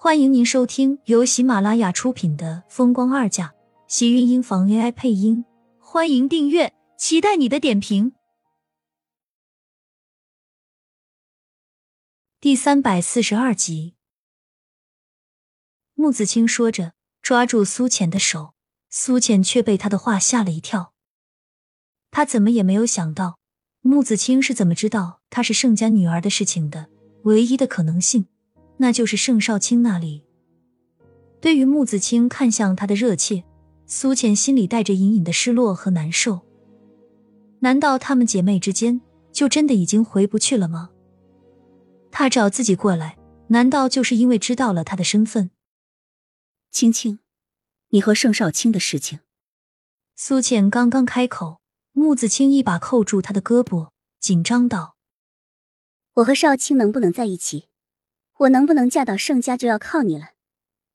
欢迎您收听由喜马拉雅出品的《风光二嫁》，喜运音房 AI 配音。欢迎订阅，期待你的点评。第三百四十二集，穆子清说着，抓住苏浅的手，苏浅却被他的话吓了一跳。他怎么也没有想到，穆子清是怎么知道她是盛家女儿的事情的？唯一的可能性。那就是盛少卿那里。对于穆子清看向他的热切，苏浅心里带着隐隐的失落和难受。难道她们姐妹之间就真的已经回不去了吗？他找自己过来，难道就是因为知道了他的身份？青青，你和盛少卿的事情。苏浅刚刚开口，穆子清一把扣住他的胳膊，紧张道：“我和少卿能不能在一起？”我能不能嫁到盛家就要靠你了，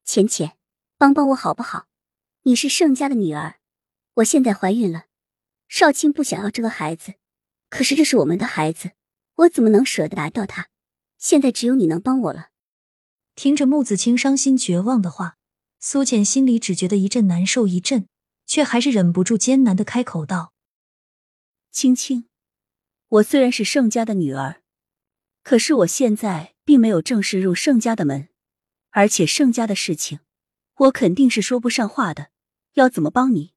浅浅，帮帮我好不好？你是盛家的女儿，我现在怀孕了，少卿不想要这个孩子，可是这是我们的孩子，我怎么能舍得打掉他？现在只有你能帮我了。听着穆子清伤心绝望的话，苏浅心里只觉得一阵难受，一阵，却还是忍不住艰难的开口道：“青青，我虽然是盛家的女儿，可是我现在……”并没有正式入盛家的门，而且盛家的事情，我肯定是说不上话的。要怎么帮你？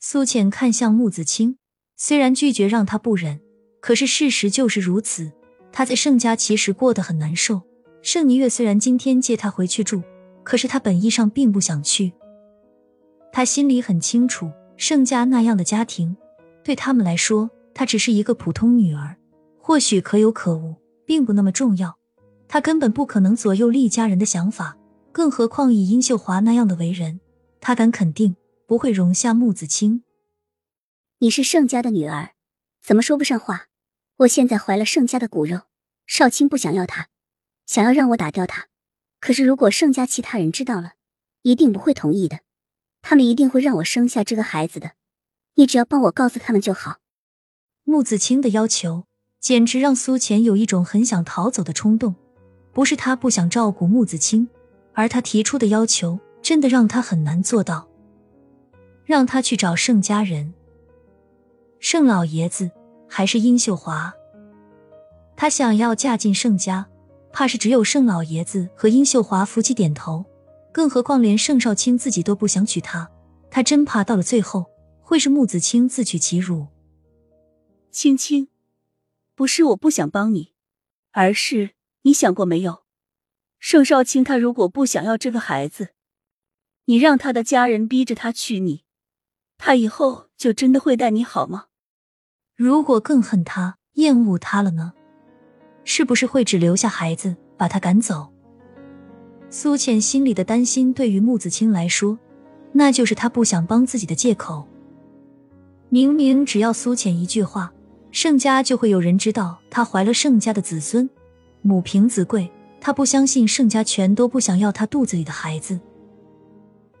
苏浅看向穆子清，虽然拒绝让他不忍，可是事实就是如此。他在盛家其实过得很难受。盛宁月虽然今天接他回去住，可是他本意上并不想去。他心里很清楚，盛家那样的家庭，对他们来说，她只是一个普通女儿，或许可有可无，并不那么重要。他根本不可能左右厉家人的想法，更何况以殷秀华那样的为人，他敢肯定不会容下穆子清。你是盛家的女儿，怎么说不上话？我现在怀了盛家的骨肉，少卿不想要她，想要让我打掉她。可是如果盛家其他人知道了，一定不会同意的，他们一定会让我生下这个孩子的。你只要帮我告诉他们就好。穆子清的要求简直让苏浅有一种很想逃走的冲动。不是他不想照顾穆子清，而他提出的要求真的让他很难做到。让他去找盛家人，盛老爷子还是殷秀华？他想要嫁进盛家，怕是只有盛老爷子和殷秀华夫妻点头，更何况连盛少卿自己都不想娶她。他真怕到了最后会是穆子清自取其辱。青青，不是我不想帮你，而是……你想过没有，盛少卿他如果不想要这个孩子，你让他的家人逼着他娶你，他以后就真的会待你好吗？如果更恨他、厌恶他了呢？是不是会只留下孩子，把他赶走？苏浅心里的担心，对于穆子清来说，那就是他不想帮自己的借口。明明只要苏浅一句话，盛家就会有人知道她怀了盛家的子孙。母凭子贵，他不相信盛家全都不想要他肚子里的孩子。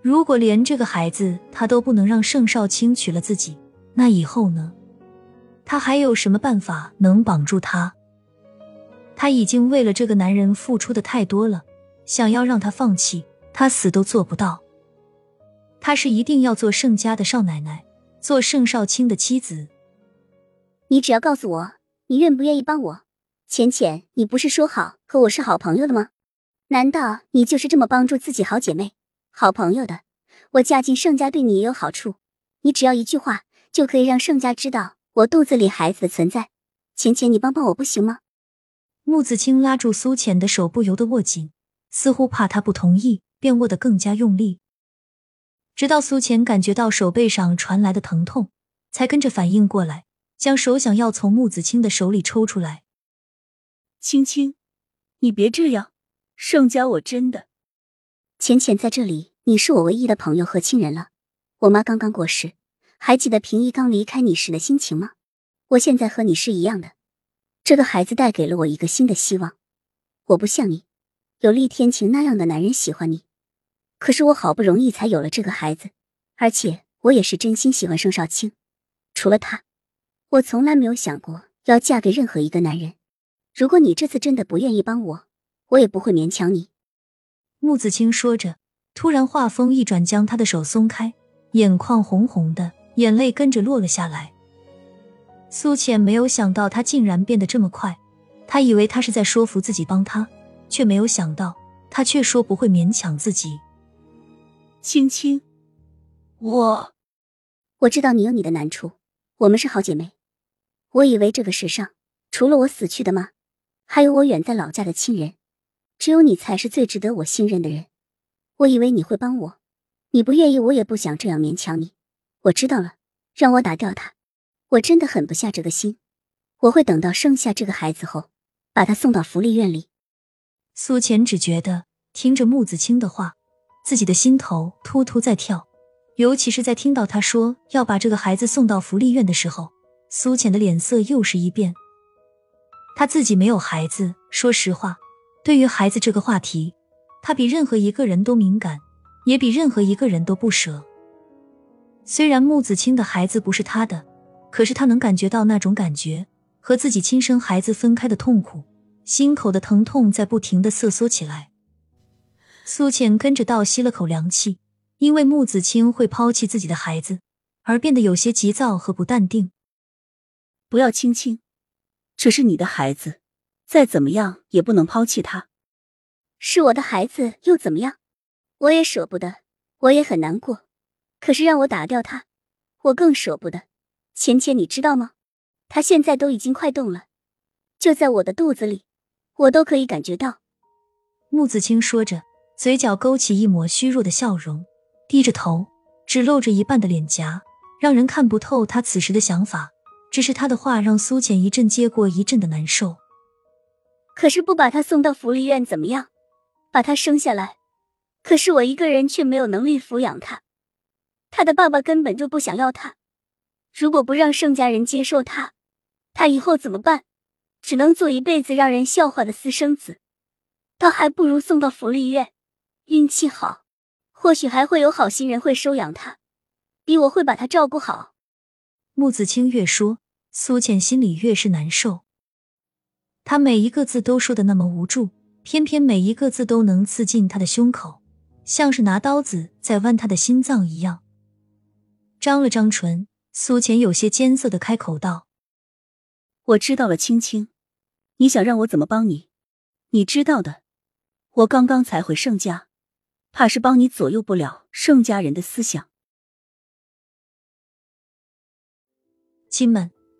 如果连这个孩子他都不能让盛少卿娶了自己，那以后呢？他还有什么办法能绑住他？他已经为了这个男人付出的太多了，想要让他放弃，他死都做不到。他是一定要做盛家的少奶奶，做盛少卿的妻子。你只要告诉我，你愿不愿意帮我？浅浅，你不是说好和我是好朋友的吗？难道你就是这么帮助自己好姐妹、好朋友的？我嫁进盛家对你也有好处，你只要一句话就可以让盛家知道我肚子里孩子的存在。浅浅，你帮帮我不行吗？穆子清拉住苏浅的手，不由得握紧，似乎怕她不同意，便握得更加用力。直到苏浅感觉到手背上传来的疼痛，才跟着反应过来，将手想要从穆子清的手里抽出来。青青，你别这样，盛家我真的。浅浅在这里，你是我唯一的朋友和亲人了。我妈刚刚过世，还记得平一刚离开你时的心情吗？我现在和你是一样的，这个孩子带给了我一个新的希望。我不像你，有厉天晴那样的男人喜欢你，可是我好不容易才有了这个孩子，而且我也是真心喜欢盛少卿。除了他，我从来没有想过要嫁给任何一个男人。如果你这次真的不愿意帮我，我也不会勉强你。穆子清说着，突然话锋一转，将他的手松开，眼眶红红的，眼泪跟着落了下来。苏浅没有想到他竟然变得这么快，他以为他是在说服自己帮他，却没有想到他却说不会勉强自己。青青，我我知道你有你的难处，我们是好姐妹。我以为这个世上除了我死去的妈，还有我远在老家的亲人，只有你才是最值得我信任的人。我以为你会帮我，你不愿意，我也不想这样勉强你。我知道了，让我打掉他。我真的狠不下这个心，我会等到生下这个孩子后，把他送到福利院里。苏浅只觉得听着穆子清的话，自己的心头突突在跳，尤其是在听到他说要把这个孩子送到福利院的时候，苏浅的脸色又是一变。他自己没有孩子，说实话，对于孩子这个话题，他比任何一个人都敏感，也比任何一个人都不舍。虽然穆子清的孩子不是他的。可是他能感觉到那种感觉，和自己亲生孩子分开的痛苦，心口的疼痛在不停的瑟缩起来。苏浅跟着倒吸了口凉气，因为穆子清会抛弃自己的孩子，而变得有些急躁和不淡定。不要青青，这是你的孩子，再怎么样也不能抛弃他。是我的孩子又怎么样？我也舍不得，我也很难过。可是让我打掉他，我更舍不得。浅浅，你知道吗？他现在都已经快动了，就在我的肚子里，我都可以感觉到。穆子清说着，嘴角勾起一抹虚弱的笑容，低着头，只露着一半的脸颊，让人看不透他此时的想法。只是他的话让苏浅一阵接过一阵的难受。可是不把他送到福利院怎么样？把他生下来，可是我一个人却没有能力抚养他，他的爸爸根本就不想要他。如果不让盛家人接受他，他以后怎么办？只能做一辈子让人笑话的私生子，倒还不如送到福利院。运气好，或许还会有好心人会收养他，比我会把他照顾好。穆子清越说，苏浅心里越是难受。他每一个字都说的那么无助，偏偏每一个字都能刺进他的胸口，像是拿刀子在剜他的心脏一样。张了张唇。苏浅有些艰涩的开口道：“我知道了，青青，你想让我怎么帮你？你知道的，我刚刚才回盛家，怕是帮你左右不了盛家人的思想。”亲们，